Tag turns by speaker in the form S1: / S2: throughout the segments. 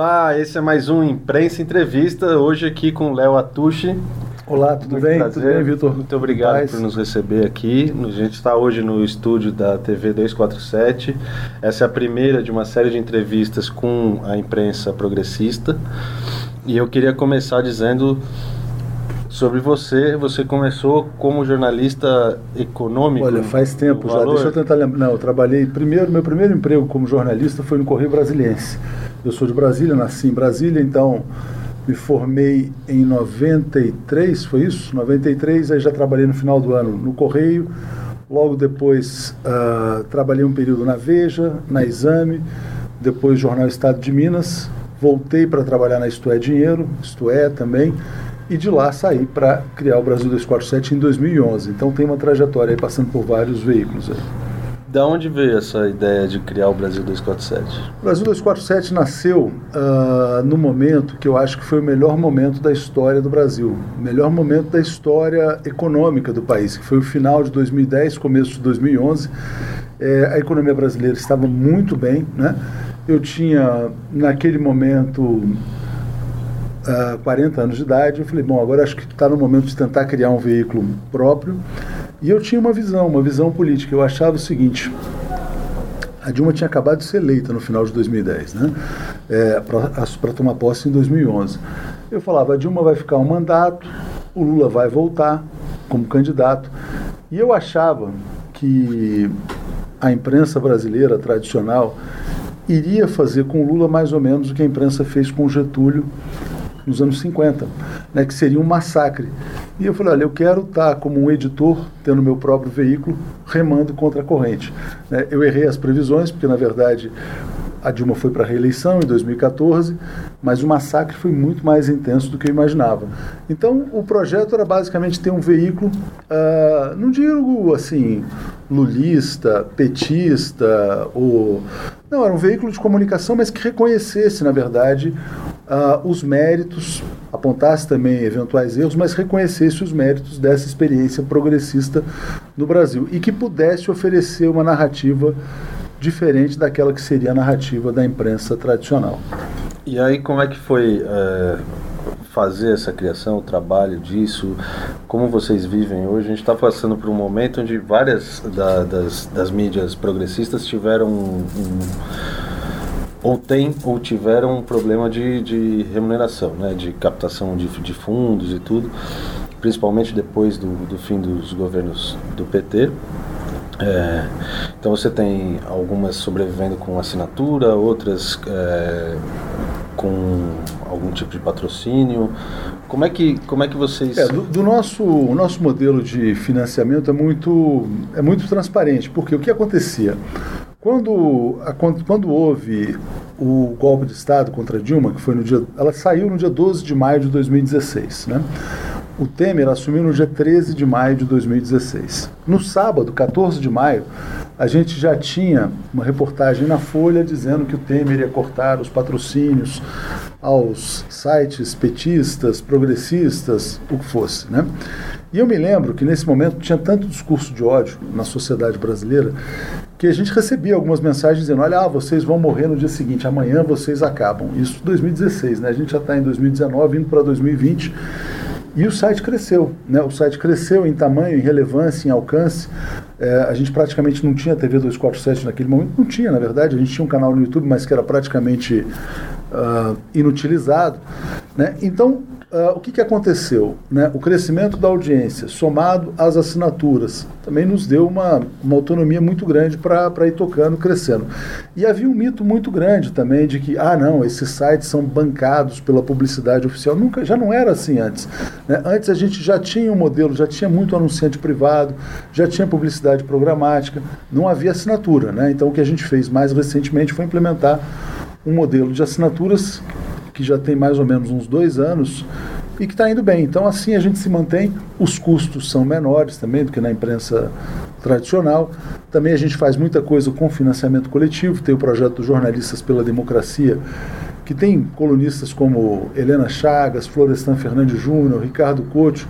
S1: Olá, esse é mais um Imprensa Entrevista, hoje aqui com Léo Atushi.
S2: Olá, tudo
S1: Muito
S2: bem?
S1: prazer.
S2: Tudo bem, Vitor?
S1: Muito obrigado
S2: Paz.
S1: por nos receber aqui. A gente está hoje no estúdio da TV 247. Essa é a primeira de uma série de entrevistas com a imprensa progressista. E eu queria começar dizendo sobre você. Você começou como jornalista econômico.
S2: Olha, faz tempo já.
S1: Valor.
S2: Deixa eu tentar lembrar. Não, eu trabalhei. Primeiro, meu primeiro emprego como jornalista foi no Correio Brasiliense. Eu sou de Brasília, nasci em Brasília, então me formei em 93, foi isso? 93, aí já trabalhei no final do ano no Correio. Logo depois ah, trabalhei um período na Veja, na Exame, depois Jornal Estado de Minas. Voltei para trabalhar na Isto é Dinheiro, Isto é também, e de lá saí para criar o Brasil 247 em 2011. Então tem uma trajetória aí passando por vários veículos. Aí.
S1: Da onde veio essa ideia de criar o Brasil 247?
S2: O Brasil 247 nasceu ah, no momento que eu acho que foi o melhor momento da história do Brasil, o melhor momento da história econômica do país, que foi o final de 2010, começo de 2011. Eh, a economia brasileira estava muito bem, né? Eu tinha, naquele momento, ah, 40 anos de idade. Eu falei, bom, agora acho que está no momento de tentar criar um veículo próprio. E eu tinha uma visão, uma visão política. Eu achava o seguinte: a Dilma tinha acabado de ser eleita no final de 2010, né? É, para tomar posse em 2011. Eu falava, a Dilma vai ficar um mandato, o Lula vai voltar como candidato. E eu achava que a imprensa brasileira tradicional iria fazer com o Lula mais ou menos o que a imprensa fez com o Getúlio nos anos 50, né, que seria um massacre. E eu falei, olha, eu quero estar como um editor, tendo meu próprio veículo, remando contra a corrente. né. eu errei as previsões, porque na verdade a Dilma foi para a reeleição em 2014, mas o massacre foi muito mais intenso do que eu imaginava. Então, o projeto era basicamente ter um veículo, ah, não digo assim, lulista, petista, ou. Não, era um veículo de comunicação, mas que reconhecesse, na verdade, ah, os méritos, apontasse também eventuais erros, mas reconhecesse os méritos dessa experiência progressista no Brasil e que pudesse oferecer uma narrativa diferente daquela que seria a narrativa da imprensa tradicional.
S1: E aí, como é que foi é, fazer essa criação, o trabalho disso? Como vocês vivem hoje? A gente está passando por um momento onde várias da- das, das mídias progressistas tiveram um, ou tem ou tiveram um problema de, de remuneração, né? de captação de, de fundos e tudo, principalmente depois do, do fim dos governos do PT. É, então você tem algumas sobrevivendo com assinatura, outras é, com algum tipo de patrocínio. Como é que, como é que vocês.
S2: É, do, do nosso, o nosso modelo de financiamento é muito, é muito transparente, porque o que acontecia? Quando, quando, quando houve o golpe de Estado contra Dilma, que foi no dia. Ela saiu no dia 12 de maio de 2016. Né? O Temer assumiu no dia 13 de maio de 2016. No sábado, 14 de maio, a gente já tinha uma reportagem na Folha dizendo que o Temer ia cortar os patrocínios aos sites petistas, progressistas, o que fosse. Né? E eu me lembro que nesse momento tinha tanto discurso de ódio na sociedade brasileira que a gente recebia algumas mensagens dizendo: olha, ah, vocês vão morrer no dia seguinte, amanhã vocês acabam. Isso em 2016, né? A gente já está em 2019, indo para 2020. E o site cresceu, né? O site cresceu em tamanho, em relevância, em alcance. É, a gente praticamente não tinha TV 247 naquele momento, não tinha, na verdade. A gente tinha um canal no YouTube, mas que era praticamente ah, inutilizado, né? Então, ah, o que, que aconteceu? Né? O crescimento da audiência, somado às assinaturas, também nos deu uma, uma autonomia muito grande para ir tocando, crescendo. E havia um mito muito grande também de que, ah, não, esses sites são bancados pela publicidade oficial. Nunca, já não era assim antes. né? Antes a gente já tinha um modelo, já tinha muito anunciante privado, já tinha publicidade programática, não havia assinatura. Né? Então o que a gente fez mais recentemente foi implementar um modelo de assinaturas que já tem mais ou menos uns dois anos e que está indo bem. Então, assim a gente se mantém. Os custos são menores também do que na imprensa tradicional. Também a gente faz muita coisa com financiamento coletivo. Tem o projeto Jornalistas pela Democracia, que tem colunistas como Helena Chagas, Florestan Fernandes Júnior, Ricardo Couto,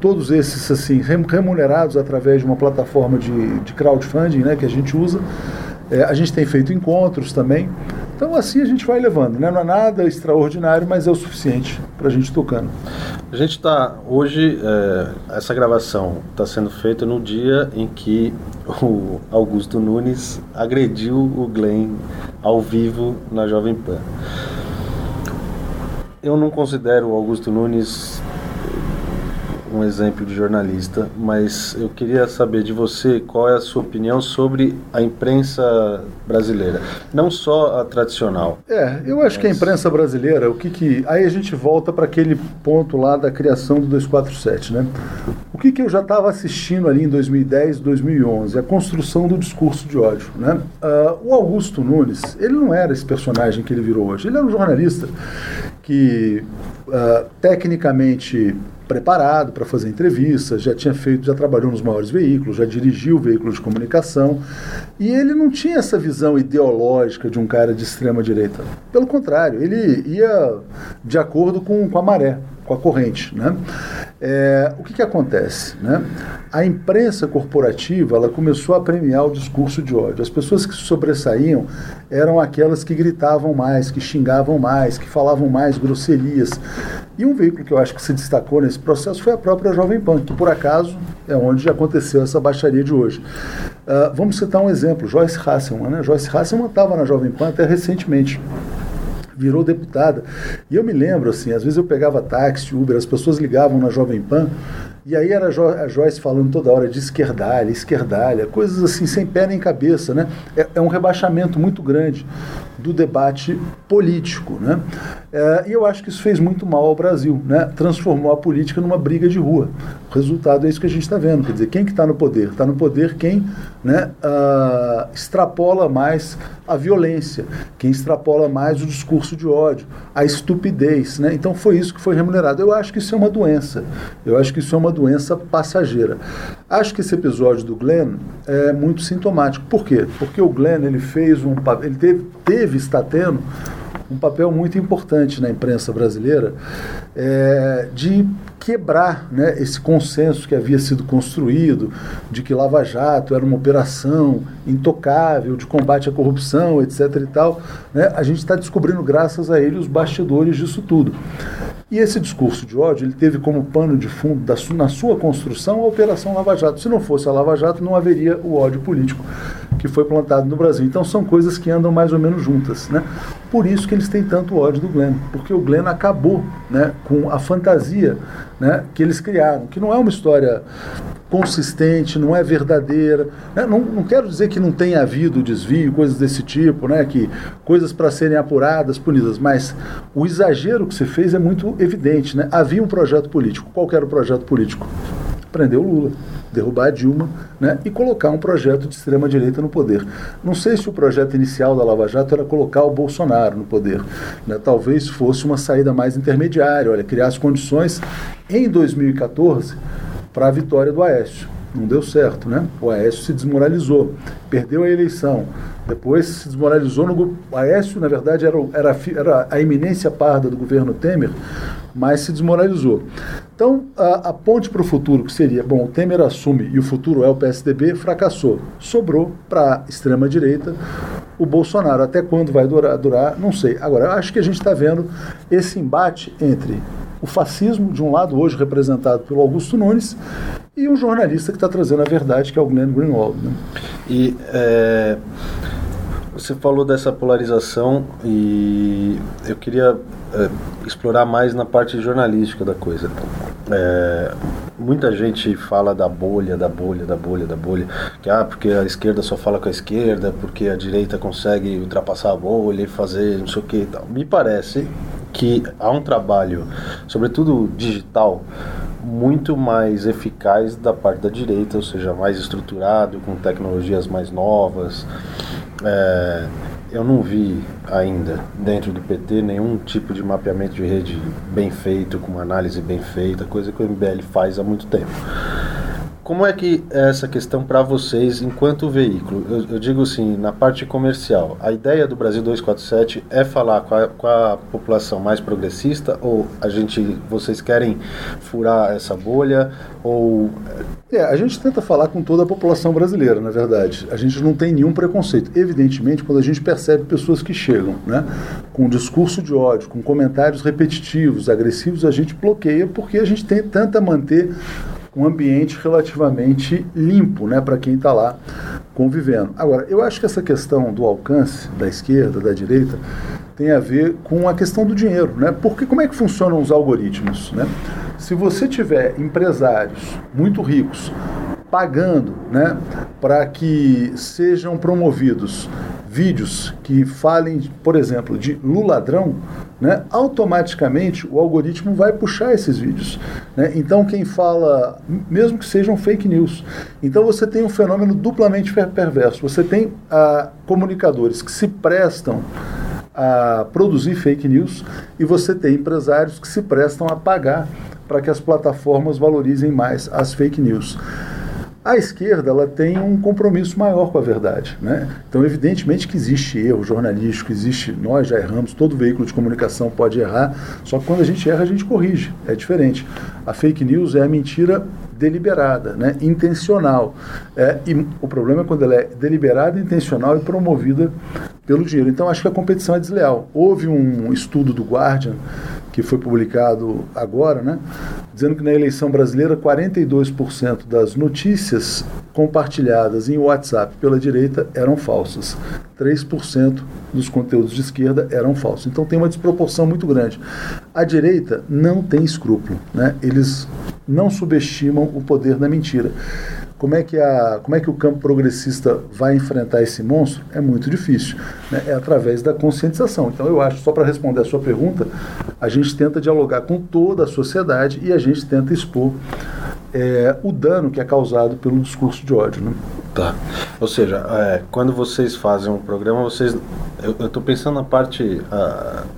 S2: todos esses assim remunerados através de uma plataforma de, de crowdfunding né, que a gente usa. É, a gente tem feito encontros também. Então assim a gente vai levando, né? não é nada extraordinário, mas é o suficiente para a gente tocando.
S1: A gente está hoje, é, essa gravação está sendo feita no dia em que o Augusto Nunes agrediu o Glenn ao vivo na Jovem Pan. Eu não considero o Augusto Nunes um exemplo de jornalista, mas eu queria saber de você qual é a sua opinião sobre a imprensa brasileira, não só a tradicional.
S2: É, eu acho mas... que a imprensa brasileira, o que que aí a gente volta para aquele ponto lá da criação do 247, né? O que que eu já estava assistindo ali em 2010, 2011, a construção do discurso de ódio, né? Uh, o Augusto Nunes, ele não era esse personagem que ele virou hoje, ele era um jornalista que uh, tecnicamente preparado para fazer entrevistas, já tinha feito, já trabalhou nos maiores veículos, já dirigiu veículos de comunicação, e ele não tinha essa visão ideológica de um cara de extrema direita. Pelo contrário, ele ia de acordo com, com a maré com a corrente. Né? É, o que, que acontece? Né? A imprensa corporativa ela começou a premiar o discurso de ódio. As pessoas que sobressaíam eram aquelas que gritavam mais, que xingavam mais, que falavam mais grosserias. E um veículo que eu acho que se destacou nesse processo foi a própria Jovem Pan, que por acaso é onde aconteceu essa baixaria de hoje. Uh, vamos citar um exemplo, Joyce Hasselman. Né? Joyce Hasselman estava na Jovem Pan até recentemente virou deputada. E eu me lembro, assim, às vezes eu pegava táxi, Uber, as pessoas ligavam na Jovem Pan, e aí era a Joyce falando toda hora de esquerdalha, esquerdalha, coisas assim, sem pé nem cabeça, né? É, é um rebaixamento muito grande do debate político, né? É, e eu acho que isso fez muito mal ao Brasil, né? Transformou a política numa briga de rua. O resultado é isso que a gente está vendo, quer dizer, quem que está no poder? Está no poder quem né, uh, extrapola mais a violência, quem extrapola mais o discurso de ódio, a estupidez. Né? Então foi isso que foi remunerado. Eu acho que isso é uma doença. Eu acho que isso é uma doença passageira. Acho que esse episódio do Glenn é muito sintomático. Por quê? Porque o Glenn ele fez um ele teve, teve está tendo um papel muito importante na imprensa brasileira é, de quebrar né, esse consenso que havia sido construído de que Lava Jato era uma operação intocável de combate à corrupção, etc. e tal. Né, a gente está descobrindo, graças a ele, os bastidores disso tudo. E esse discurso de ódio ele teve como pano de fundo da, na sua construção a Operação Lava Jato. Se não fosse a Lava Jato, não haveria o ódio político que foi plantado no Brasil. Então são coisas que andam mais ou menos juntas. Né? Por isso que eles têm tanto ódio do Glenn, porque o Glenn acabou né, com a fantasia né, que eles criaram, que não é uma história consistente, não é verdadeira. Né? Não, não quero dizer que não tenha havido desvio, coisas desse tipo, né? que coisas para serem apuradas, punidas, mas o exagero que você fez é muito evidente. Né? Havia um projeto político. Qual era o projeto político? Prender o Lula derrubar a Dilma né, e colocar um projeto de extrema-direita no poder. Não sei se o projeto inicial da Lava Jato era colocar o Bolsonaro no poder. Né, talvez fosse uma saída mais intermediária, olha, criar as condições em 2014 para a vitória do Aécio. Não deu certo, né? O Aécio se desmoralizou, perdeu a eleição. Depois se desmoralizou no. O Aécio, na verdade, era, era, era a eminência parda do governo Temer, mas se desmoralizou. Então, a, a ponte para o futuro, que seria, bom, o Temer assume e o futuro é o PSDB, fracassou. Sobrou para a extrema-direita o Bolsonaro. Até quando vai durar, durar não sei. Agora, acho que a gente está vendo esse embate entre o fascismo, de um lado, hoje representado pelo Augusto Nunes, e um jornalista que está trazendo a verdade, que é o Glenn Greenwald. Né?
S1: E é, você falou dessa polarização e eu queria é, explorar mais na parte jornalística da coisa. É, muita gente fala da bolha, da bolha, da bolha, da bolha, que ah, porque a esquerda só fala com a esquerda, porque a direita consegue ultrapassar a bolha e fazer não sei o que e tal. Me parece que há um trabalho, sobretudo digital, muito mais eficaz da parte da direita, ou seja, mais estruturado, com tecnologias mais novas. É, eu não vi ainda dentro do PT nenhum tipo de mapeamento de rede bem feito, com uma análise bem feita, coisa que o MBL faz há muito tempo. Como é que é essa questão para vocês enquanto veículo? Eu, eu, digo assim, na parte comercial, a ideia do Brasil 247 é falar com a, com a, população mais progressista ou a gente, vocês querem furar essa bolha ou
S2: é, a gente tenta falar com toda a população brasileira, na verdade. A gente não tem nenhum preconceito. Evidentemente, quando a gente percebe pessoas que chegam, né, com um discurso de ódio, com comentários repetitivos, agressivos, a gente bloqueia porque a gente tem, tenta manter um ambiente relativamente limpo né, para quem está lá convivendo. Agora, eu acho que essa questão do alcance da esquerda, da direita, tem a ver com a questão do dinheiro. Né? Porque como é que funcionam os algoritmos? Né? Se você tiver empresários muito ricos pagando né, para que sejam promovidos vídeos que falem, por exemplo, de Luladrão, né, automaticamente o algoritmo vai puxar esses vídeos. Né? Então, quem fala, mesmo que sejam fake news, então você tem um fenômeno duplamente perverso. Você tem ah, comunicadores que se prestam a produzir fake news e você tem empresários que se prestam a pagar para que as plataformas valorizem mais as fake news. A esquerda ela tem um compromisso maior com a verdade. Né? Então, evidentemente que existe erro jornalístico, existe, nós já erramos, todo veículo de comunicação pode errar, só que quando a gente erra, a gente corrige. É diferente. A fake news é a mentira deliberada, né? intencional. É, e o problema é quando ela é deliberada, intencional e promovida pelo dinheiro. Então, acho que a competição é desleal. Houve um estudo do Guardian que foi publicado agora, né, dizendo que na eleição brasileira 42% das notícias compartilhadas em WhatsApp pela direita eram falsas. 3% dos conteúdos de esquerda eram falsos. Então tem uma desproporção muito grande. A direita não tem escrúpulo, né? Eles não subestimam o poder da mentira. Como é, que a, como é que o campo progressista vai enfrentar esse monstro? É muito difícil. Né? É através da conscientização. Então, eu acho, só para responder a sua pergunta, a gente tenta dialogar com toda a sociedade e a gente tenta expor é, o dano que é causado pelo discurso de ódio. Né?
S1: Tá. Ou seja, é, quando vocês fazem um programa, vocês. Eu estou pensando na parte.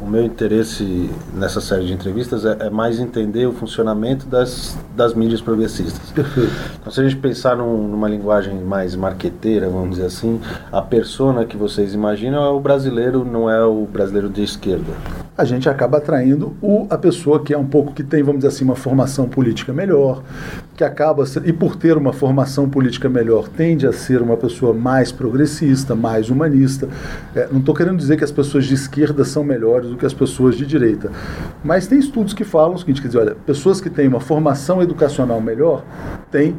S1: o meu interesse nessa série de entrevistas é, é, mais entender o funcionamento das, das mídias progressistas.
S2: Perfeito.
S1: Então, se a gente pensar num, numa linguagem mais marqueteira, vamos dizer assim, a persona que vocês imaginam é o brasileiro, não é o brasileiro de esquerda.
S2: A gente acaba atraindo o, a pessoa que é um pouco que tem, vamos dizer assim, uma formação política melhor, que acaba e por ter uma formação política melhor tende a ser uma pessoa mais progressista, mais humanista. É, não estou querendo dizer que as pessoas de esquerda são melhores do que as pessoas de direita, mas tem estudos que falam o seguinte, quer dizer, olha, pessoas que têm uma formação educacional melhor têm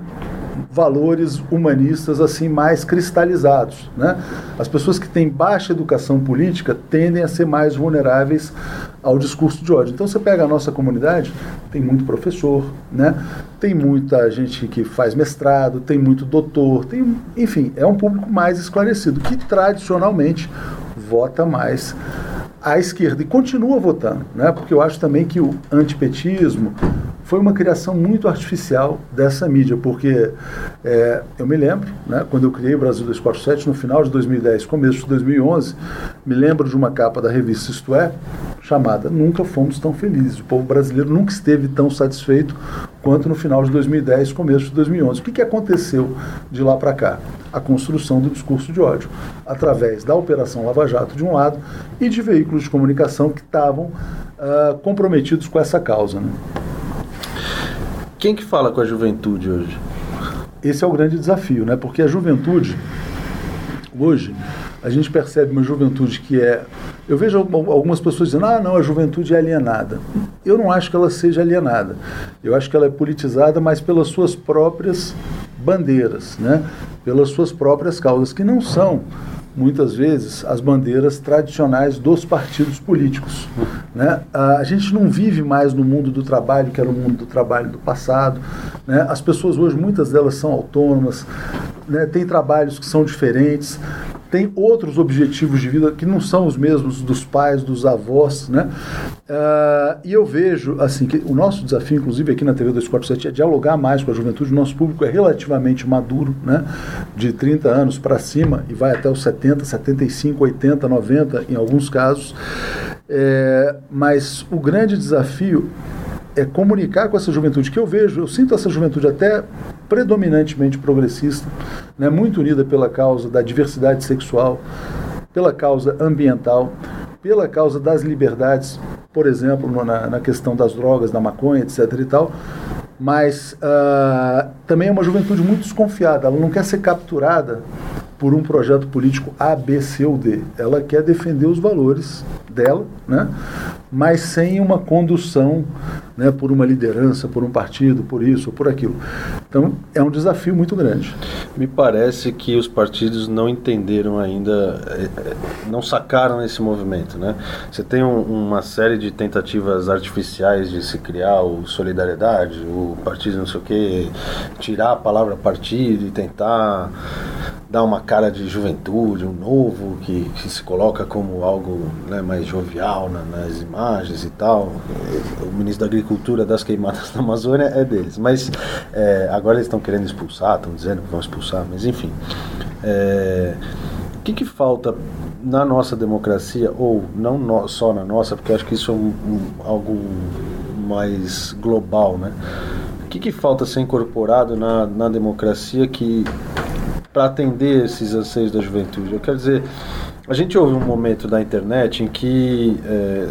S2: valores humanistas assim mais cristalizados. Né? As pessoas que têm baixa educação política tendem a ser mais vulneráveis ao discurso de ódio. Então você pega a nossa comunidade, tem muito professor, né? tem muita gente que faz mestrado, tem muito doutor, tem, enfim, é um público mais esclarecido, que tradicionalmente vota mais à esquerda e continua votando, né? porque eu acho também que o antipetismo, foi uma criação muito artificial dessa mídia, porque é, eu me lembro, né, quando eu criei o Brasil 247, no final de 2010, começo de 2011, me lembro de uma capa da revista Isto É, chamada Nunca Fomos Tão Felizes. O povo brasileiro nunca esteve tão satisfeito quanto no final de 2010, começo de 2011. O que, que aconteceu de lá para cá? A construção do discurso de ódio, através da Operação Lava Jato, de um lado, e de veículos de comunicação que estavam uh, comprometidos com essa causa. Né?
S1: Quem que fala com a juventude hoje?
S2: Esse é o grande desafio, né? Porque a juventude, hoje, a gente percebe uma juventude que é. Eu vejo algumas pessoas dizendo, ah, não, a juventude é alienada. Eu não acho que ela seja alienada. Eu acho que ela é politizada, mas pelas suas próprias bandeiras, né? pelas suas próprias causas, que não são muitas vezes as bandeiras tradicionais dos partidos políticos. Né? A gente não vive mais no mundo do trabalho, que era o mundo do trabalho do passado. Né? As pessoas hoje, muitas delas são autônomas, né? têm trabalhos que são diferentes tem outros objetivos de vida que não são os mesmos dos pais, dos avós, né? Uh, e eu vejo, assim, que o nosso desafio, inclusive aqui na TV 247, é dialogar mais com a juventude. O nosso público é relativamente maduro, né? De 30 anos para cima e vai até os 70, 75, 80, 90 em alguns casos. É, mas o grande desafio é comunicar com essa juventude que eu vejo, eu sinto essa juventude até predominantemente progressista, né, muito unida pela causa da diversidade sexual, pela causa ambiental, pela causa das liberdades, por exemplo, na, na questão das drogas, da maconha, etc. e tal. Mas uh, também é uma juventude muito desconfiada, ela não quer ser capturada por um projeto político A, B, C ou D. Ela quer defender os valores dela, né? mas sem uma condução né, por uma liderança, por um partido, por isso ou por aquilo. Então é um desafio muito grande.
S1: Me parece que os partidos não entenderam ainda, eh, eh, não sacaram esse movimento. Né? Você tem um, uma série de tentativas artificiais de se criar o solidariedade, o partido não sei o quê, tirar a palavra partido e tentar dar uma cara de juventude, um novo, que, que se coloca como algo né, mais jovial na, nas imagens e tal. O ministro da Agricultura das queimadas na Amazônia é deles. Mas é, agora eles estão querendo expulsar, estão dizendo que vão expulsar, mas enfim. É, o que, que falta na nossa democracia, ou não no, só na nossa, porque acho que isso é um, um, algo mais global, né? O que, que falta ser incorporado na, na democracia que para atender esses anseios da juventude. Eu quero dizer, a gente houve um momento da internet em que é,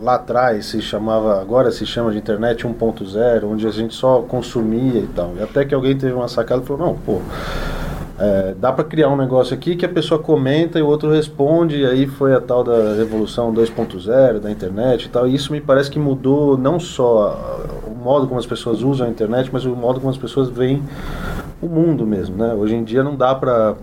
S1: lá atrás se chamava, agora se chama de internet 1.0, onde a gente só consumia e tal. E até que alguém teve uma sacada e falou: não, pô. É, dá para criar um negócio aqui que a pessoa comenta e o outro responde, e aí foi a tal da revolução 2.0 da internet e tal. E isso me parece que mudou não só o modo como as pessoas usam a internet, mas o modo como as pessoas veem o mundo mesmo, né? Hoje em dia não dá para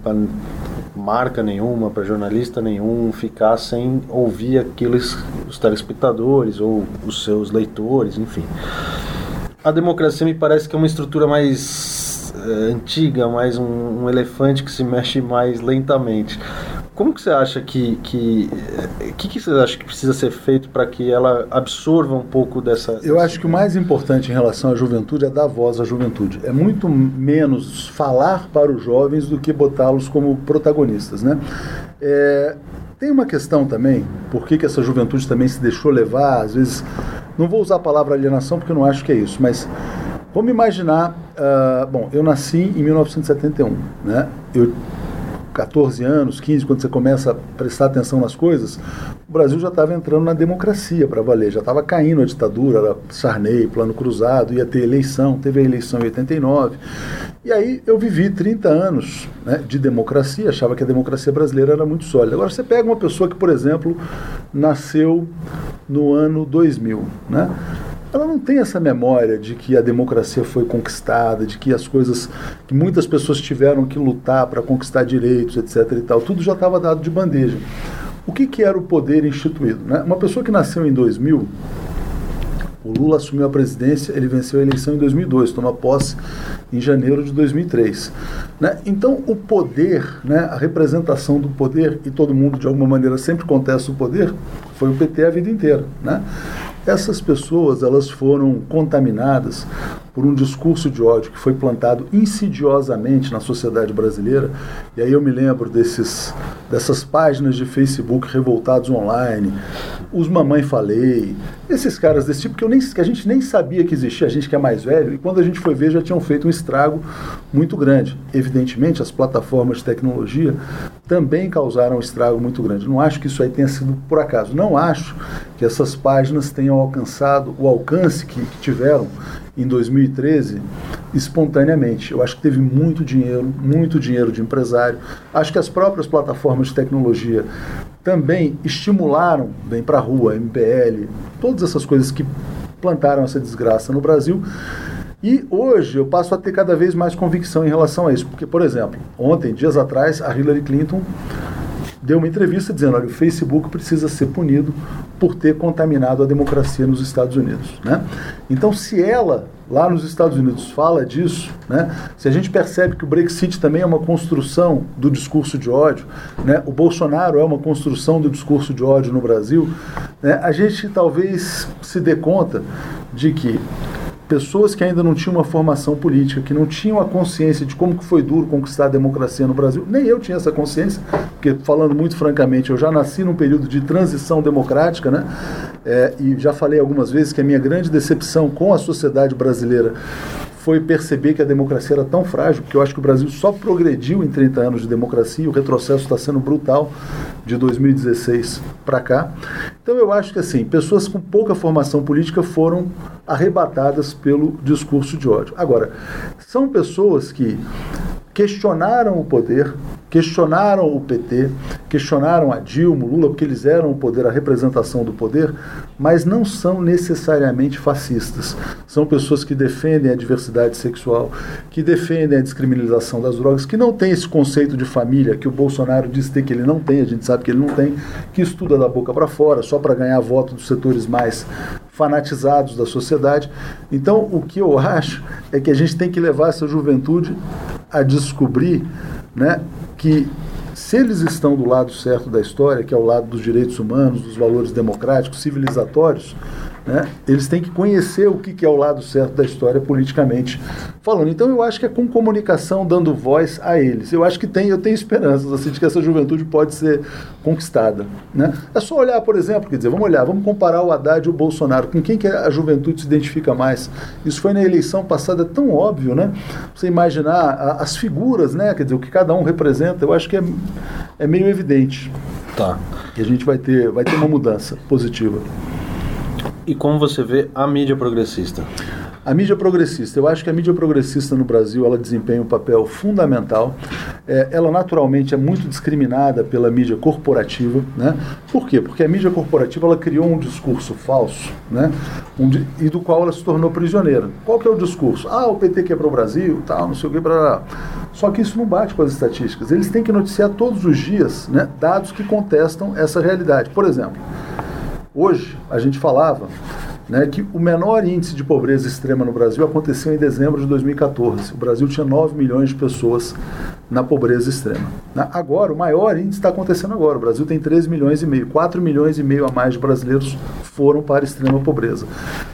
S1: marca nenhuma, para jornalista nenhum ficar sem ouvir aqueles os telespectadores ou os seus leitores, enfim. A democracia me parece que é uma estrutura mais é, antiga, mais um, um elefante que se mexe mais lentamente. Como que você acha que que eh, que, que você acha que precisa ser feito para que ela absorva um pouco dessa?
S2: Eu acho que o mais importante em relação à juventude é dar voz à juventude. É muito menos falar para os jovens do que botá-los como protagonistas, né? É, tem uma questão também, por que, que essa juventude também se deixou levar, às vezes, não vou usar a palavra alienação porque eu não acho que é isso, mas vamos imaginar, uh, bom, eu nasci em 1971, né? Eu 14 anos, 15, quando você começa a prestar atenção nas coisas, o Brasil já estava entrando na democracia para valer, já estava caindo a ditadura, era Sarney, Plano Cruzado, ia ter eleição, teve a eleição em 89. E aí eu vivi 30 anos né, de democracia, achava que a democracia brasileira era muito sólida. Agora você pega uma pessoa que, por exemplo, nasceu no ano 2000, né? Ela não tem essa memória de que a democracia foi conquistada, de que as coisas, que muitas pessoas tiveram que lutar para conquistar direitos, etc. e tal. Tudo já estava dado de bandeja. O que, que era o poder instituído? Né? Uma pessoa que nasceu em 2000, o Lula assumiu a presidência, ele venceu a eleição em 2002, toma posse em janeiro de 2003. Né? Então, o poder, né, a representação do poder, e todo mundo de alguma maneira sempre contesta o poder, foi o PT a vida inteira. Né? Essas pessoas elas foram contaminadas por um discurso de ódio que foi plantado insidiosamente na sociedade brasileira. E aí eu me lembro desses, dessas páginas de Facebook revoltados online, os Mamãe Falei, esses caras desse tipo que, eu nem, que a gente nem sabia que existia, a gente que é mais velho, e quando a gente foi ver já tinham feito um estrago muito grande. Evidentemente, as plataformas de tecnologia também causaram um estrago muito grande. Não acho que isso aí tenha sido por acaso. Não acho que essas páginas tenham alcançado o alcance que, que tiveram em 2013 espontaneamente. Eu acho que teve muito dinheiro, muito dinheiro de empresário. Acho que as próprias plataformas de tecnologia também estimularam bem para a rua, MPL, todas essas coisas que plantaram essa desgraça no Brasil. E hoje eu passo a ter cada vez mais convicção em relação a isso. Porque, por exemplo, ontem, dias atrás, a Hillary Clinton deu uma entrevista dizendo: olha, o Facebook precisa ser punido por ter contaminado a democracia nos Estados Unidos. Né? Então, se ela lá nos Estados Unidos fala disso, né? se a gente percebe que o Brexit também é uma construção do discurso de ódio, né? o Bolsonaro é uma construção do discurso de ódio no Brasil, né? a gente talvez se dê conta de que pessoas que ainda não tinham uma formação política, que não tinham a consciência de como que foi duro conquistar a democracia no Brasil. Nem eu tinha essa consciência, porque, falando muito francamente, eu já nasci num período de transição democrática, né? É, e já falei algumas vezes que a minha grande decepção com a sociedade brasileira foi perceber que a democracia era tão frágil, porque eu acho que o Brasil só progrediu em 30 anos de democracia, e o retrocesso está sendo brutal de 2016 para cá. Então eu acho que assim, pessoas com pouca formação política foram arrebatadas pelo discurso de ódio. Agora, são pessoas que questionaram o poder, questionaram o PT, questionaram a Dilma, Lula, porque eles eram o poder, a representação do poder, mas não são necessariamente fascistas. São pessoas que defendem a diversidade sexual, que defendem a descriminalização das drogas, que não têm esse conceito de família que o Bolsonaro diz ter que ele não tem, a gente sabe que ele não tem, que estuda da boca para fora, só para ganhar voto dos setores mais fanatizados da sociedade. Então, o que eu acho é que a gente tem que levar essa juventude a descobrir né, que se eles estão do lado certo da história, que é o lado dos direitos humanos, dos valores democráticos, civilizatórios, né? Eles têm que conhecer o que, que é o lado certo da história politicamente falando. Então eu acho que é com comunicação dando voz a eles. Eu acho que tem, eu tenho esperanças assim, de que essa juventude pode ser conquistada. Né? É só olhar, por exemplo, quer dizer, vamos olhar, vamos comparar o Haddad e o Bolsonaro. Com quem que a juventude se identifica mais? Isso foi na eleição passada tão óbvio, né? Você imaginar a, as figuras, né? Quer dizer, o que cada um representa, eu acho que é, é meio evidente.
S1: Tá.
S2: Que a gente vai ter, vai ter uma mudança positiva.
S1: E como você vê a mídia progressista?
S2: A mídia progressista, eu acho que a mídia progressista no Brasil ela desempenha um papel fundamental. É, ela naturalmente é muito discriminada pela mídia corporativa, né? Por quê? Porque a mídia corporativa ela criou um discurso falso, né? Um, e do qual ela se tornou prisioneira. Qual que é o discurso? Ah, o PT quebrou o Brasil, tal, não sei o que, para Só que isso não bate com as estatísticas. Eles têm que noticiar todos os dias, né? Dados que contestam essa realidade. Por exemplo. Hoje, a gente falava né, que o menor índice de pobreza extrema no Brasil aconteceu em dezembro de 2014. O Brasil tinha 9 milhões de pessoas na pobreza extrema. Agora, o maior índice está acontecendo agora. O Brasil tem 13 milhões e meio. 4 milhões e meio a mais de brasileiros foram para a extrema pobreza.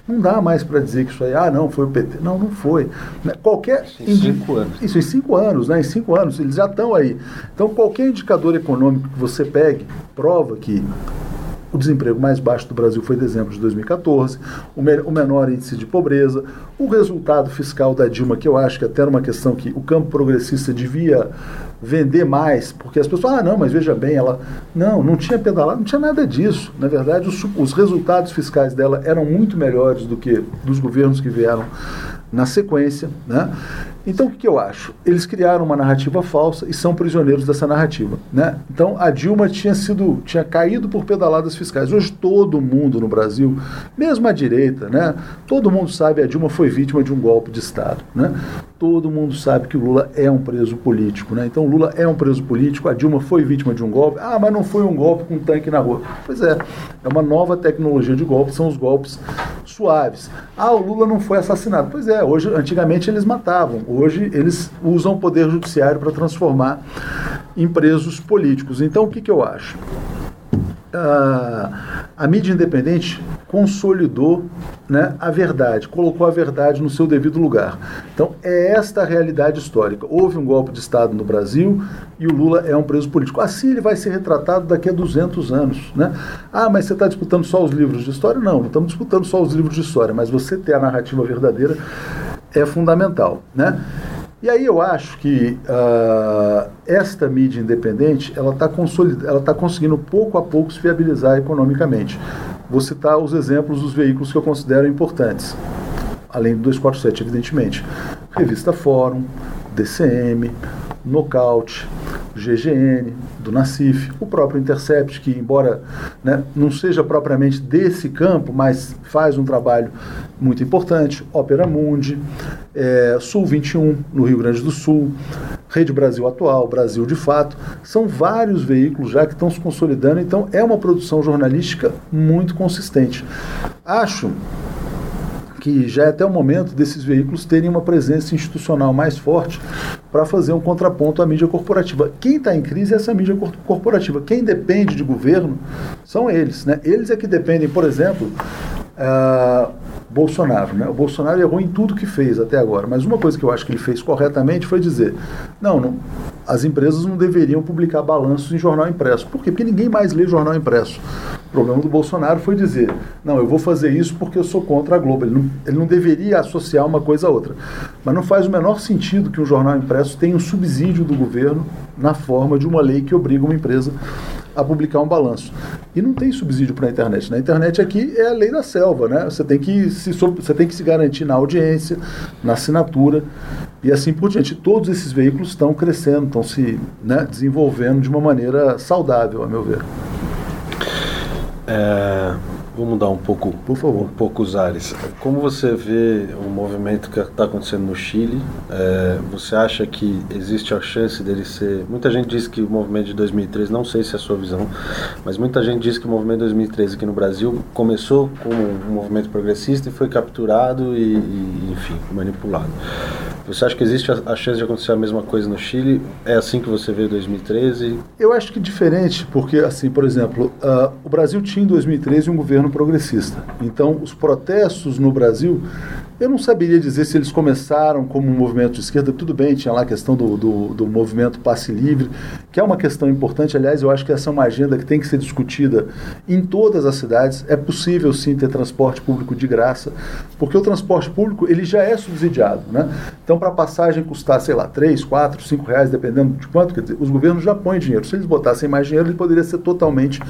S2: Não dá mais para dizer que isso aí, ah, não, foi o PT. Não, não foi. Né? Qualquer
S1: em cinco anos.
S2: Isso, em cinco anos, né? Em cinco anos, eles já estão aí. Então, qualquer indicador econômico que você pegue, prova que o desemprego mais baixo do Brasil foi dezembro de 2014, o, me o menor índice de pobreza, o resultado fiscal da Dilma, que eu acho que até era uma questão que o campo progressista devia vender mais, porque as pessoas, ah, não, mas veja bem, ela. Não, não tinha pedalado, não tinha nada disso. Na verdade, os, os resultados fiscais dela eram muito melhores do que dos governos que vieram na sequência. Né? Então, o que, que, eu acho? Eles criaram uma narrativa falsa e são prisioneiros dessa narrativa. Né? Então, a Dilma tinha sido, tinha caído por pedaladas fiscais. Hoje, todo mundo no Brasil, mesmo a direita, né? todo mundo sabe a Dilma foi vítima de um golpe de Estado. Né? Todo mundo sabe que o Lula é um preso político. Né? Então, o Lula é um preso político, a Dilma foi vítima de um golpe. Ah, mas não foi um golpe com um tanque na rua. Pois é, é uma nova tecnologia de golpe, são os golpes suaves. Ah, o Lula não foi assassinado. Pois é, hoje, antigamente eles matavam. Hoje eles usam o poder judiciário para transformar em presos políticos. Então o que, que eu acho? A, a mídia independente consolidou né, a verdade, colocou a verdade no seu devido lugar. Então, é esta a realidade histórica. Houve um golpe de Estado no Brasil e o Lula é um preso político. Assim ele vai ser retratado daqui a 200 anos. Né? Ah, mas você está disputando só os livros de história? Não, não estamos disputando só os livros de história, mas você ter a narrativa verdadeira é fundamental. Né? E aí eu acho que uh, esta mídia independente ela está ela tá conseguindo pouco a pouco se viabilizar economicamente. Vou citar os exemplos dos veículos que eu considero importantes, além do 247, evidentemente. Revista Fórum, DCM, Nocaute, GGN, do Nacif, o próprio Intercept, que embora né, não seja propriamente desse campo, mas faz um trabalho muito importante, Ópera Mundi, é, Sul 21, no Rio Grande do Sul, Rede Brasil Atual, Brasil de Fato, são vários veículos já que estão se consolidando, então é uma produção jornalística muito consistente. Acho que já é até o momento desses veículos terem uma presença institucional mais forte para fazer um contraponto à mídia corporativa. Quem está em crise é essa mídia corporativa. Quem depende de governo são eles. Né? Eles é que dependem, por exemplo, uh, Bolsonaro. Né? O Bolsonaro errou em tudo que fez até agora, mas uma coisa que eu acho que ele fez corretamente foi dizer: não, não as empresas não deveriam publicar balanços em jornal impresso. Por quê? Porque ninguém mais lê jornal impresso. O problema do Bolsonaro foi dizer: não, eu vou fazer isso porque eu sou contra a Globo. Ele não, ele não deveria associar uma coisa a outra. Mas não faz o menor sentido que um jornal impresso tenha um subsídio do governo na forma de uma lei que obriga uma empresa a publicar um balanço. E não tem subsídio para a internet. Na internet aqui é a lei da selva, né? Você tem que se, você tem que se garantir na audiência, na assinatura e assim por diante. Todos esses veículos estão crescendo, estão se né, desenvolvendo de uma maneira saudável, a meu ver.
S1: É, Vou mudar um pouco,
S2: por favor,
S1: um pouco os ares. Como você vê o movimento que está acontecendo no Chile? É, você acha que existe a chance dele ser? Muita gente diz que o movimento de 2013, não sei se é a sua visão, mas muita gente diz que o movimento de 2013 aqui no Brasil começou como um movimento progressista e foi capturado e, e enfim, manipulado. Você acha que existe a, chance de acontecer a mesma coisa no Chile? É assim que você vê 2013?
S2: Eu acho que diferente, porque assim, por exemplo, uh, o Brasil tinha em 2013 um governo progressista. Então, os protestos no Brasil eu não saberia dizer se eles começaram como um movimento de esquerda. Tudo bem, tinha lá a questão do, do, do, movimento passe livre, que é uma questão importante. Aliás, eu acho que essa é uma agenda que tem que ser discutida em todas as cidades. É possível sim ter transporte público de graça, porque o transporte público ele já é subsidiado. Né? Então, para a passagem custar, sei lá, 3, 4, 5 reais, dependendo de quanto, quer dizer, os governos já põem dinheiro. Se eles botassem mais dinheiro, ele poderia ser totalmente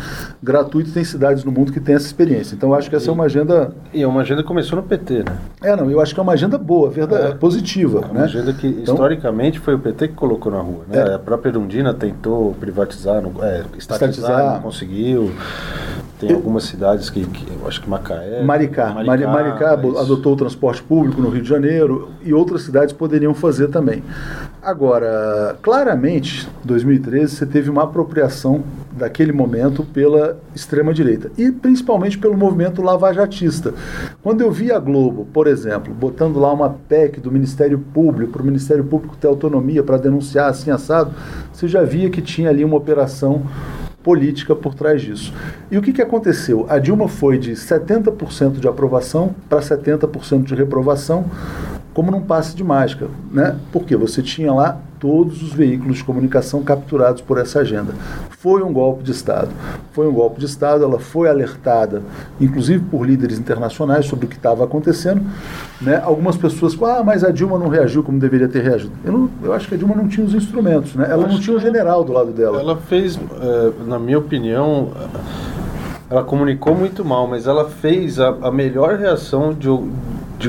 S2: gratuito. Tem cidades no mundo que têm essa experiência. Então, eu acho que essa
S1: e,
S2: é uma agenda.
S1: E é uma agenda que começou no PT, né?
S2: É, não, eu acho que é uma agenda boa, verdade, é, positiva. É
S1: uma
S2: né?
S1: agenda que então, historicamente foi o PT que colocou na rua. Né? É. A própria Erundina tentou privatizar, não, é, estatizar, estatizar, não conseguiu. Tem eu, algumas cidades que, que, eu acho que Macaé.
S2: Maricá. Maricá, Maricá adotou o transporte público no Rio de Janeiro e outras cidades poderiam fazer também. Agora, claramente, 2013 você teve uma apropriação daquele momento pela extrema-direita e principalmente pelo movimento lavajatista. Quando eu vi a Globo, por exemplo, botando lá uma PEC do Ministério Público, para o Ministério Público ter autonomia para denunciar assim assado, você já via que tinha ali uma operação política por trás disso. E o que, que aconteceu? A Dilma foi de 70% de aprovação para 70% de reprovação, como num passe de mágica, né? Porque você tinha lá todos os veículos de comunicação capturados por essa agenda. Foi um golpe de Estado. Foi um golpe de Estado, ela foi alertada, inclusive por líderes internacionais, sobre o que estava acontecendo. Né? Algumas pessoas falam, ah, mas a Dilma não reagiu como deveria ter reagido. Eu, não, eu acho que a Dilma não tinha os instrumentos, né? ela não tinha o general do lado dela.
S1: Ela fez, é, na minha opinião, ela comunicou muito mal, mas ela fez a, a melhor reação de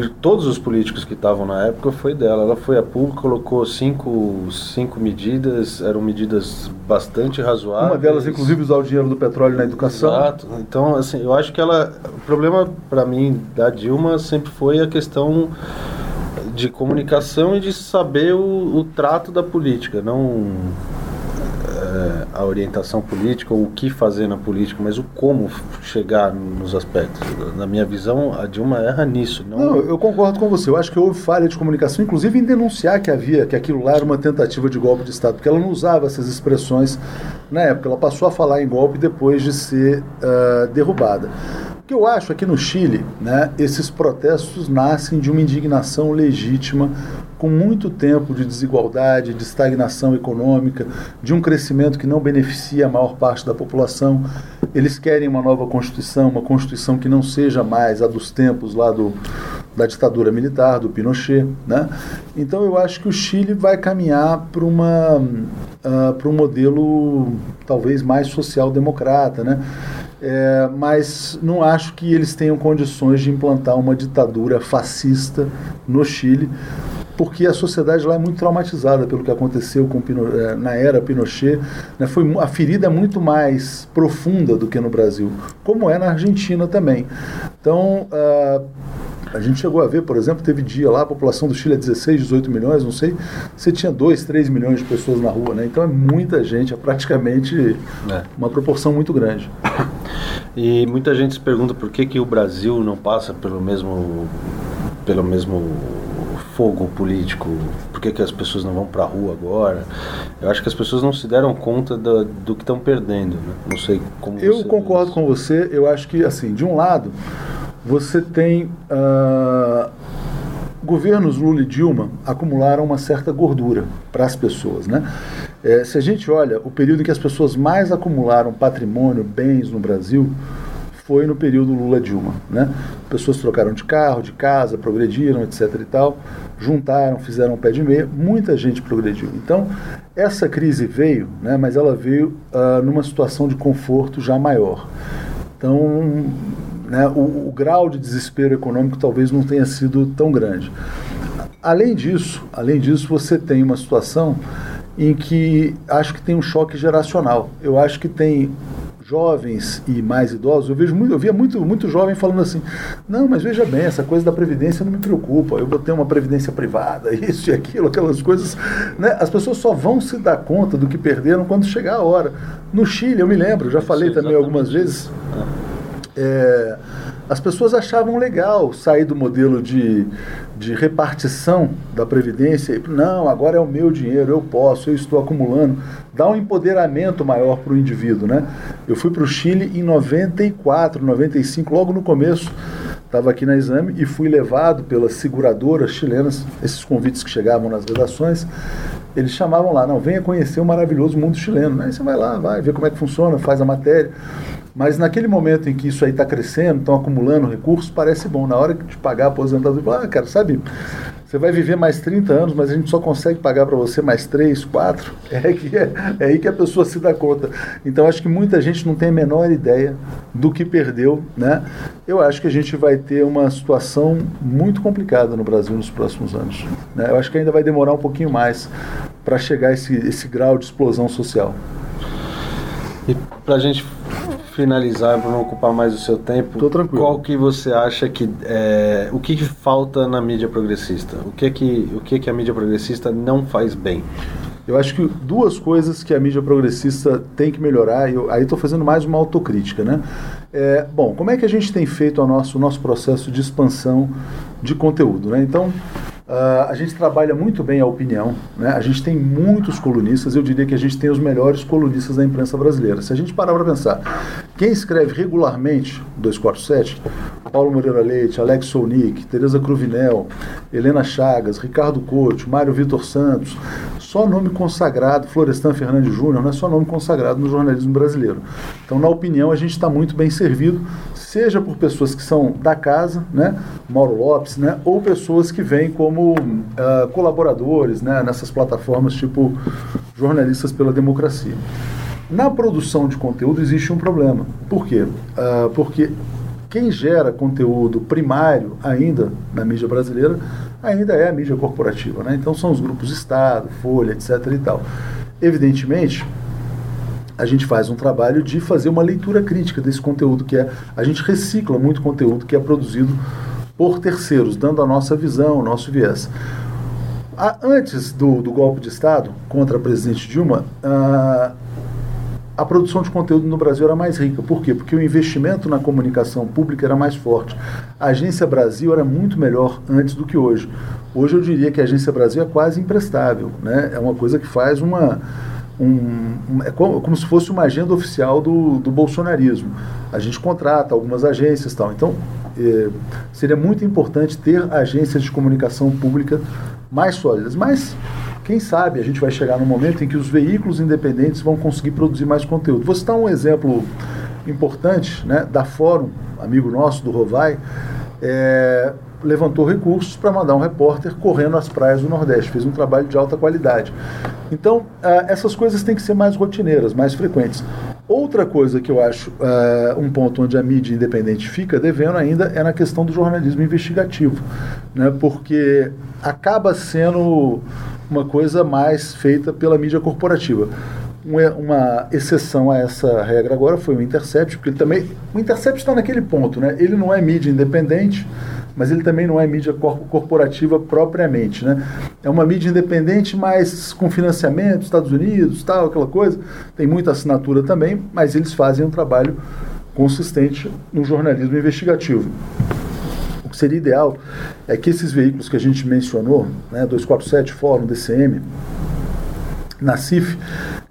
S1: de todos os políticos que estavam na época foi dela. Ela foi a público, colocou cinco, cinco medidas, eram medidas bastante razoáveis.
S2: Uma delas, inclusive, usar o dinheiro do petróleo na educação.
S1: Exato. Então, assim, eu acho que ela. O problema, para mim, da Dilma sempre foi a questão de comunicação e de saber o, o trato da política, não é, a orientação política ou o que fazer na política, mas o como chegar nos aspectos. Na minha visão, a Dilma erra nisso.
S2: Não... não, eu concordo com você. Eu acho que houve falha de comunicação, inclusive em denunciar que havia, que aquilo lá era uma tentativa de golpe de Estado, porque ela não usava essas expressões na época. Ela passou a falar em golpe depois de ser uh, derrubada. Que eu acho aqui no Chile, né, esses protestos nascem de uma indignação legítima com muito tempo de desigualdade, de estagnação econômica, de um crescimento que não beneficia a maior parte da população. Eles querem uma nova Constituição, uma Constituição que não seja mais a dos tempos lá do, da ditadura militar, do Pinochet. Né? Então eu acho que o Chile vai caminhar para uh, para um modelo talvez mais social-democrata, né? É, mas não acho que eles tenham condições de implantar uma ditadura fascista no Chile porque a sociedade lá é muito traumatizada pelo que aconteceu com eh, na era Pinochet. Né? Foi, a ferida é muito mais profunda do que no Brasil, como é na Argentina também. Então, uh, a gente chegou a ver, por exemplo, teve dia lá, a população do Chile é 16, 18 milhões, não sei, você tinha 2, 3 milhões de pessoas na rua, né? Então é muita gente, é praticamente é. uma proporção muito grande.
S1: E muita gente se pergunta por que, que o Brasil não passa pelo mesmo, pelo mesmo fogo político? Por que, que as pessoas não vão para a rua agora? Eu acho que as pessoas não se deram conta do, do que estão perdendo. Né? Não sei como
S2: Eu concordo com você. Eu acho que, assim, de um lado, você tem uh, governos Lula e Dilma acumularam uma certa gordura para as pessoas, né? É, se a gente olha o período em que as pessoas mais acumularam patrimônio, bens no Brasil, foi no período Lula-Dilma. Né? Pessoas trocaram de carro, de casa, progrediram, etc. e tal, juntaram, fizeram um pé de meia, muita gente progrediu. Então, essa crise veio, né, mas ela veio uh, numa situação de conforto já maior. Então, né, o, o grau de desespero econômico talvez não tenha sido tão grande. Além disso, além disso, você tem uma situação em que acho que tem um choque geracional. Eu acho que tem jovens e mais idosos, eu vejo muito, eu via muito, muito jovem falando assim, não, mas veja bem, essa coisa da previdência não me preocupa, eu vou ter uma previdência privada, isso e aquilo, aquelas coisas, né? As pessoas só vão se dar conta do que perderam quando chegar a hora. No Chile, eu me lembro, já falei também algumas vezes. É, as pessoas achavam legal sair do modelo de, de repartição da Previdência e, não, agora é o meu dinheiro, eu posso, eu estou acumulando. Dá um empoderamento maior para o indivíduo. Né? Eu fui para o Chile em 94, 95, logo no começo, estava aqui na exame e fui levado pelas seguradoras chilenas, esses convites que chegavam nas redações, eles chamavam lá, não, venha conhecer o maravilhoso mundo chileno. Aí você vai lá, vai ver como é que funciona, faz a matéria. Mas naquele momento em que isso aí está crescendo, estão acumulando recursos, parece bom. Na hora de pagar a aposentadoria, ah, cara, sabe, você vai viver mais 30 anos, mas a gente só consegue pagar para você mais 3, 4. É, que é, é aí que a pessoa se dá conta. Então acho que muita gente não tem a menor ideia do que perdeu. Né? Eu acho que a gente vai ter uma situação muito complicada no Brasil nos próximos anos. Né? Eu acho que ainda vai demorar um pouquinho mais para chegar a esse, esse grau de explosão social.
S1: E para a gente finalizar, para não ocupar mais o seu tempo,
S2: Tô tranquilo.
S1: qual que você acha que é, o que, que falta na mídia progressista? O que que o que que a mídia progressista não faz bem?
S2: Eu acho que duas coisas que a mídia progressista tem que melhorar, eu, aí estou fazendo mais uma autocrítica, né? É, bom, como é que a gente tem feito o nosso, nosso processo de expansão de conteúdo, né? Então, Uh, a gente trabalha muito bem a opinião, né? a gente tem muitos colunistas, eu diria que a gente tem os melhores colunistas da imprensa brasileira. Se a gente parar para pensar, quem escreve regularmente 247, Paulo Moreira Leite, Alex Solnick, Tereza Cruvinel, Helena Chagas, Ricardo Couto, Mário Vitor Santos, só nome consagrado, Florestan Fernandes Júnior, não é só nome consagrado no jornalismo brasileiro. Então, na opinião, a gente está muito bem servido, seja por pessoas que são da casa, né, Mauro Lopes, né, ou pessoas que vêm como uh, colaboradores né, nessas plataformas tipo jornalistas pela democracia. Na produção de conteúdo existe um problema. Por quê? Uh, porque quem gera conteúdo primário ainda na mídia brasileira ainda é a mídia corporativa. Né? Então são os grupos Estado, Folha, etc. e tal. Evidentemente, a gente faz um trabalho de fazer uma leitura crítica desse conteúdo que é. A gente recicla muito conteúdo que é produzido por terceiros, dando a nossa visão, o nosso viés. antes do, do, golpe de Estado contra a presidente Dilma, a, a produção de conteúdo no Brasil era mais rica. Por quê? Porque o investimento na comunicação pública era mais forte. A Agência Brasil era muito melhor antes do que hoje. Hoje eu diria que a Agência Brasil é quase imprestável. Né? É uma coisa que faz uma um, é como, como, se fosse uma agenda oficial do, do bolsonarismo. A gente contrata algumas agências tal. Então, é, seria muito importante ter agências de comunicação pública mais sólidas. Mas, quem sabe, a gente vai chegar no momento em que os veículos independentes vão conseguir produzir mais conteúdo. Vou citar um exemplo importante né, da Fórum, amigo nosso do Rovai. É, levantou recursos para mandar um repórter correndo as praias do Nordeste, fez um trabalho de alta qualidade. Então, uh, essas coisas têm que ser mais rotineiras, mais frequentes. Outra coisa que eu acho uh, um ponto onde a mídia independente fica devendo ainda é na questão do jornalismo investigativo, né? porque acaba sendo uma coisa mais feita pela mídia corporativa uma exceção a essa regra agora foi o Intercept, porque ele também. O Intercept está naquele ponto, né? Ele não é mídia independente, mas ele também não é mídia corporativa propriamente, né? É uma mídia independente, mas com financiamento, Estados Unidos, tal, aquela coisa. Tem muita assinatura também, mas eles fazem um trabalho consistente no jornalismo investigativo. Seria ideal é que esses veículos que a gente mencionou, né, 247, Fórum, DCM, na CIF,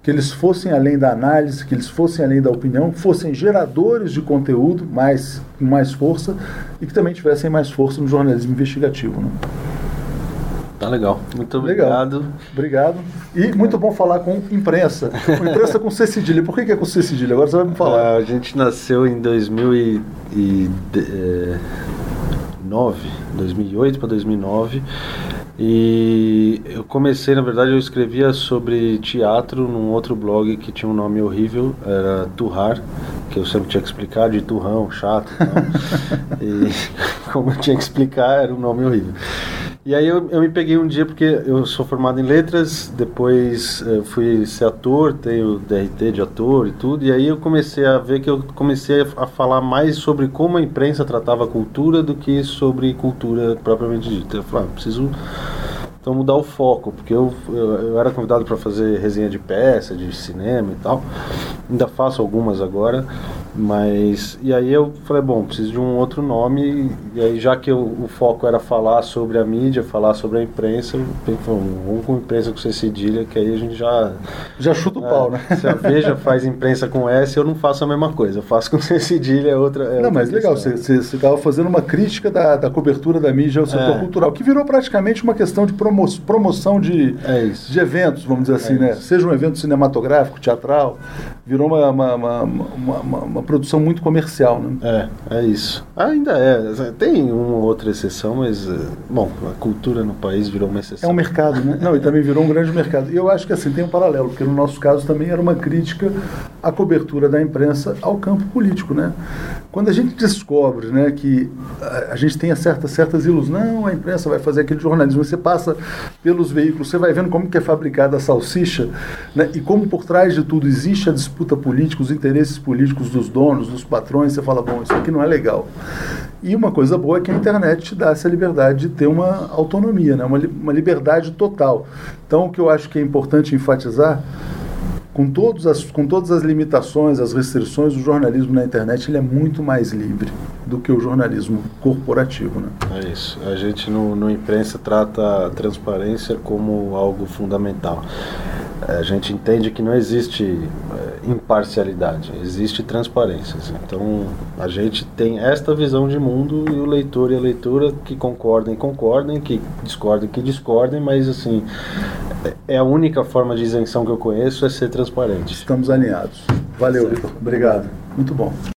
S2: que eles fossem além da análise, que eles fossem além da opinião, fossem geradores de conteúdo mais, com mais força e que também tivessem mais força no jornalismo investigativo. Né?
S1: Tá legal. Muito obrigado.
S2: Legal. Obrigado. E muito bom falar com imprensa. Com imprensa com C cedilha. Por que, que é com C cedilha? Agora você vai me falar.
S1: Ah, a gente nasceu em 2009, 2008 para 2009. E eu comecei, na verdade, eu escrevia sobre teatro num outro blog que tinha um nome horrível, era Turrar, que eu sempre tinha que explicar de turrão, chato e, e como eu tinha que explicar, era um nome horrível. E aí eu, eu me peguei um dia porque eu sou formado em letras, depois eh, fui ser ator, tenho DRT de ator e tudo, e aí eu comecei a ver que eu comecei a falar mais sobre como a imprensa tratava a cultura do que sobre cultura propriamente dita. Eu falei, ah, preciso então mudar o foco, porque eu, eu, eu era convidado para fazer resenha de peça, de cinema e tal. Ainda faço algumas agora, mas, e aí eu falei, bom, preciso de um outro nome, e aí já que eu, o foco era falar sobre a mídia, falar sobre a imprensa, vamos com imprensa com C cedilha, que aí a gente já...
S2: Já chuta o é, pau, né?
S1: Se a Veja faz imprensa com S, eu não faço a mesma coisa, eu faço com C cedilha, é outra... É
S2: não,
S1: outra
S2: mas
S1: questão.
S2: legal, você estava fazendo uma crítica da, da cobertura da mídia ao setor é. cultural, que virou praticamente uma questão de promo, promoção de,
S1: é
S2: de eventos, vamos dizer assim, é né? Seja um evento cinematográfico, teatral, virou uma, uma, uma, uma, uma produção muito comercial,
S1: né? É, é isso. Ainda é. Tem uma outra exceção, mas, eh, bom, a cultura no país virou uma exceção.
S2: É um mercado, né? Não, e também virou um grande mercado. E eu acho que assim tem um paralelo, porque no nosso caso também era uma crítica à cobertura da imprensa ao campo político, né? Quando a gente descobre, né, que a gente tem certas certas ilusões, não, a imprensa vai fazer aquele jornalismo, você passa pelos veículos, você vai vendo como que é fabricada a salsicha, né, e como por trás de tudo existe a disputa política, os interesses políticos dos donos, dos patrões, você fala, bom, isso aqui não é legal. E uma coisa boa é que a internet te dá essa liberdade de ter uma autonomia, né? uma, uma liberdade total. Então, o que eu acho que é importante enfatizar com, todos as, com todas as limitações, as restrições, o jornalismo na internet ele é muito mais livre do que o jornalismo corporativo. Né?
S1: É isso. A gente no, no imprensa trata a transparência como algo fundamental. A gente entende que não existe é, imparcialidade, existe transparência. Então a gente tem esta visão de mundo e o leitor e a leitura que concordem, concordem, que discordem, que discordem, mas assim é a única forma de isenção que eu conheço é ser transparente.
S2: Estamos alinhados. Valeu, Vitor. Obrigado. Muito bom.